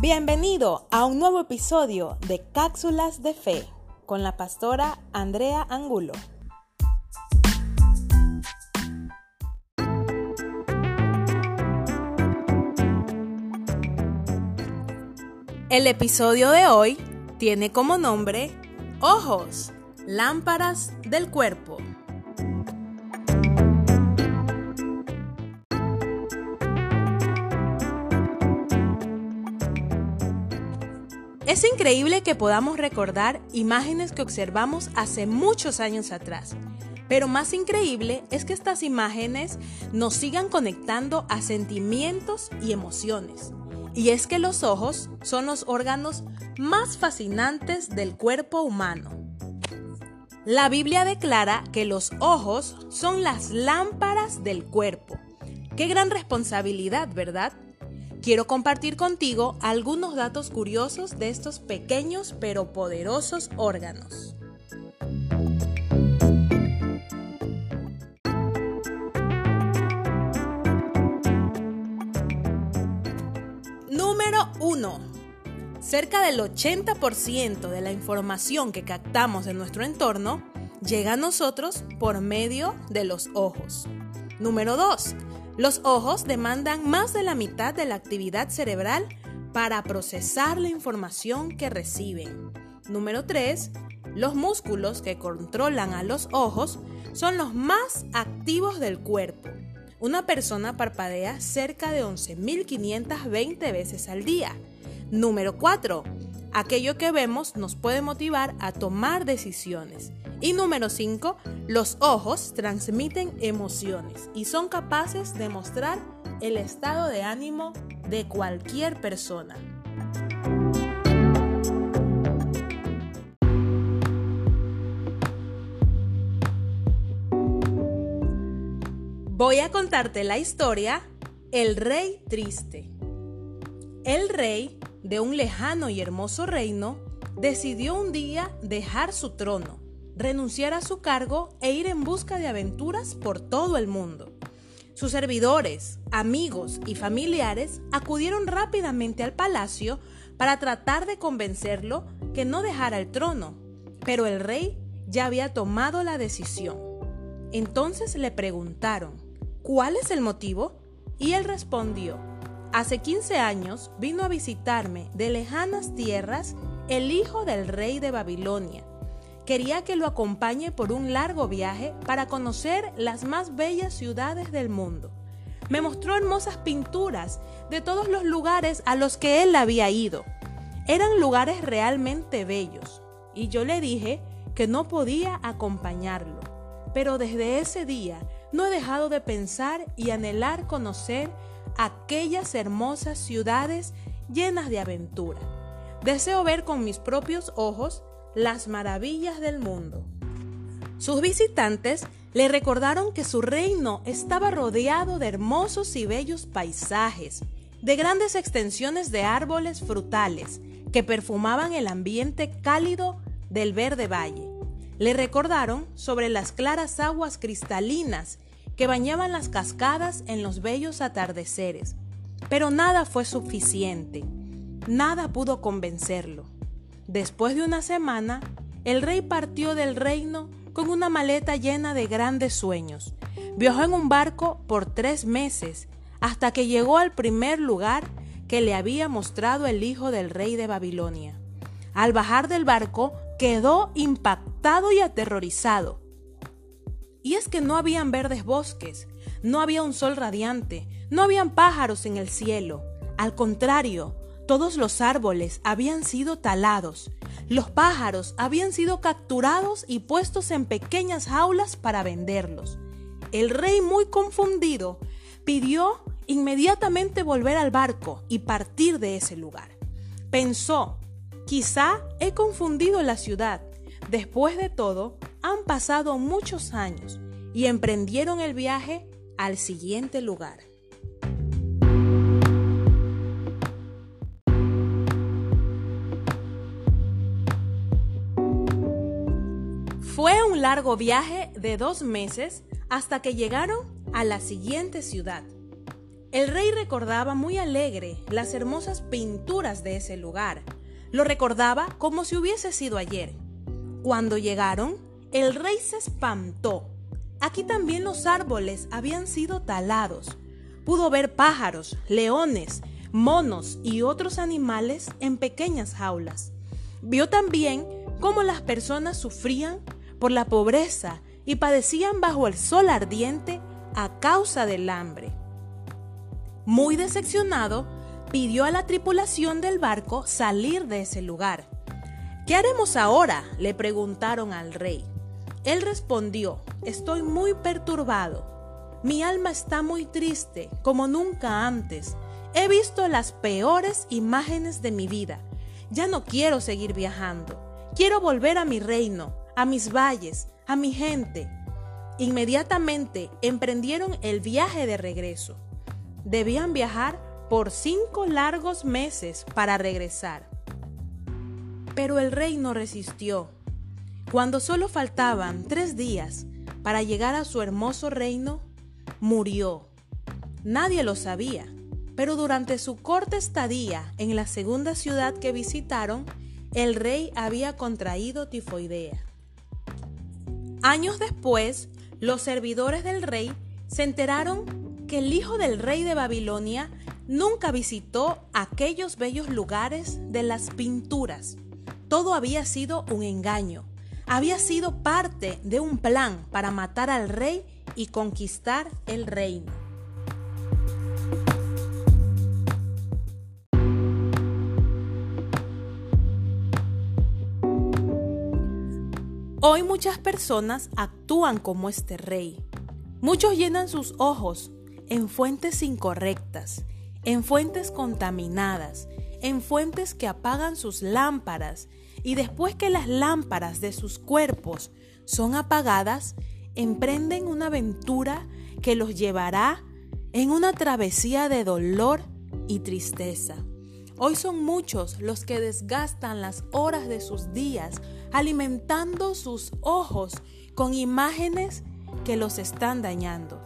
Bienvenido a un nuevo episodio de Cápsulas de Fe con la pastora Andrea Angulo. El episodio de hoy tiene como nombre Ojos, lámparas del cuerpo. Es increíble que podamos recordar imágenes que observamos hace muchos años atrás, pero más increíble es que estas imágenes nos sigan conectando a sentimientos y emociones. Y es que los ojos son los órganos más fascinantes del cuerpo humano. La Biblia declara que los ojos son las lámparas del cuerpo. Qué gran responsabilidad, ¿verdad? Quiero compartir contigo algunos datos curiosos de estos pequeños pero poderosos órganos. Número 1. Cerca del 80% de la información que captamos en nuestro entorno llega a nosotros por medio de los ojos. Número 2. Los ojos demandan más de la mitad de la actividad cerebral para procesar la información que reciben. Número 3. Los músculos que controlan a los ojos son los más activos del cuerpo. Una persona parpadea cerca de 11.520 veces al día. Número 4. Aquello que vemos nos puede motivar a tomar decisiones. Y número 5, los ojos transmiten emociones y son capaces de mostrar el estado de ánimo de cualquier persona. Voy a contarte la historia El Rey Triste. El rey, de un lejano y hermoso reino, decidió un día dejar su trono renunciar a su cargo e ir en busca de aventuras por todo el mundo. Sus servidores, amigos y familiares acudieron rápidamente al palacio para tratar de convencerlo que no dejara el trono, pero el rey ya había tomado la decisión. Entonces le preguntaron, ¿cuál es el motivo? Y él respondió, hace 15 años vino a visitarme de lejanas tierras el hijo del rey de Babilonia quería que lo acompañe por un largo viaje para conocer las más bellas ciudades del mundo. Me mostró hermosas pinturas de todos los lugares a los que él había ido. Eran lugares realmente bellos, y yo le dije que no podía acompañarlo. Pero desde ese día no he dejado de pensar y anhelar conocer aquellas hermosas ciudades llenas de aventura. Deseo ver con mis propios ojos las maravillas del mundo. Sus visitantes le recordaron que su reino estaba rodeado de hermosos y bellos paisajes, de grandes extensiones de árboles frutales que perfumaban el ambiente cálido del verde valle. Le recordaron sobre las claras aguas cristalinas que bañaban las cascadas en los bellos atardeceres. Pero nada fue suficiente, nada pudo convencerlo. Después de una semana, el rey partió del reino con una maleta llena de grandes sueños. Viajó en un barco por tres meses hasta que llegó al primer lugar que le había mostrado el hijo del rey de Babilonia. Al bajar del barco quedó impactado y aterrorizado. Y es que no habían verdes bosques, no había un sol radiante, no habían pájaros en el cielo. Al contrario, todos los árboles habían sido talados, los pájaros habían sido capturados y puestos en pequeñas jaulas para venderlos. El rey, muy confundido, pidió inmediatamente volver al barco y partir de ese lugar. Pensó, quizá he confundido la ciudad. Después de todo, han pasado muchos años y emprendieron el viaje al siguiente lugar. Largo viaje de dos meses hasta que llegaron a la siguiente ciudad. El rey recordaba muy alegre las hermosas pinturas de ese lugar. Lo recordaba como si hubiese sido ayer. Cuando llegaron, el rey se espantó. Aquí también los árboles habían sido talados. Pudo ver pájaros, leones, monos y otros animales en pequeñas jaulas. Vio también cómo las personas sufrían por la pobreza y padecían bajo el sol ardiente a causa del hambre. Muy decepcionado, pidió a la tripulación del barco salir de ese lugar. ¿Qué haremos ahora? le preguntaron al rey. Él respondió, estoy muy perturbado. Mi alma está muy triste, como nunca antes. He visto las peores imágenes de mi vida. Ya no quiero seguir viajando. Quiero volver a mi reino, a mis valles, a mi gente. Inmediatamente emprendieron el viaje de regreso. Debían viajar por cinco largos meses para regresar. Pero el rey no resistió. Cuando solo faltaban tres días para llegar a su hermoso reino, murió. Nadie lo sabía, pero durante su corta estadía en la segunda ciudad que visitaron, el rey había contraído tifoidea. Años después, los servidores del rey se enteraron que el hijo del rey de Babilonia nunca visitó aquellos bellos lugares de las pinturas. Todo había sido un engaño. Había sido parte de un plan para matar al rey y conquistar el reino. Hoy muchas personas actúan como este rey. Muchos llenan sus ojos en fuentes incorrectas, en fuentes contaminadas, en fuentes que apagan sus lámparas y después que las lámparas de sus cuerpos son apagadas, emprenden una aventura que los llevará en una travesía de dolor y tristeza. Hoy son muchos los que desgastan las horas de sus días alimentando sus ojos con imágenes que los están dañando.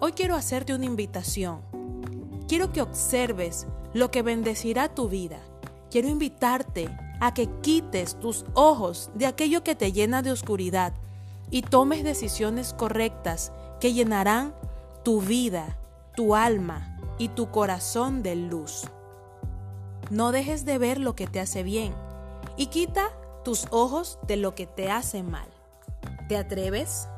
Hoy quiero hacerte una invitación. Quiero que observes lo que bendecirá tu vida. Quiero invitarte a que quites tus ojos de aquello que te llena de oscuridad y tomes decisiones correctas que llenarán tu vida, tu alma y tu corazón de luz. No dejes de ver lo que te hace bien y quita tus ojos de lo que te hace mal. ¿Te atreves?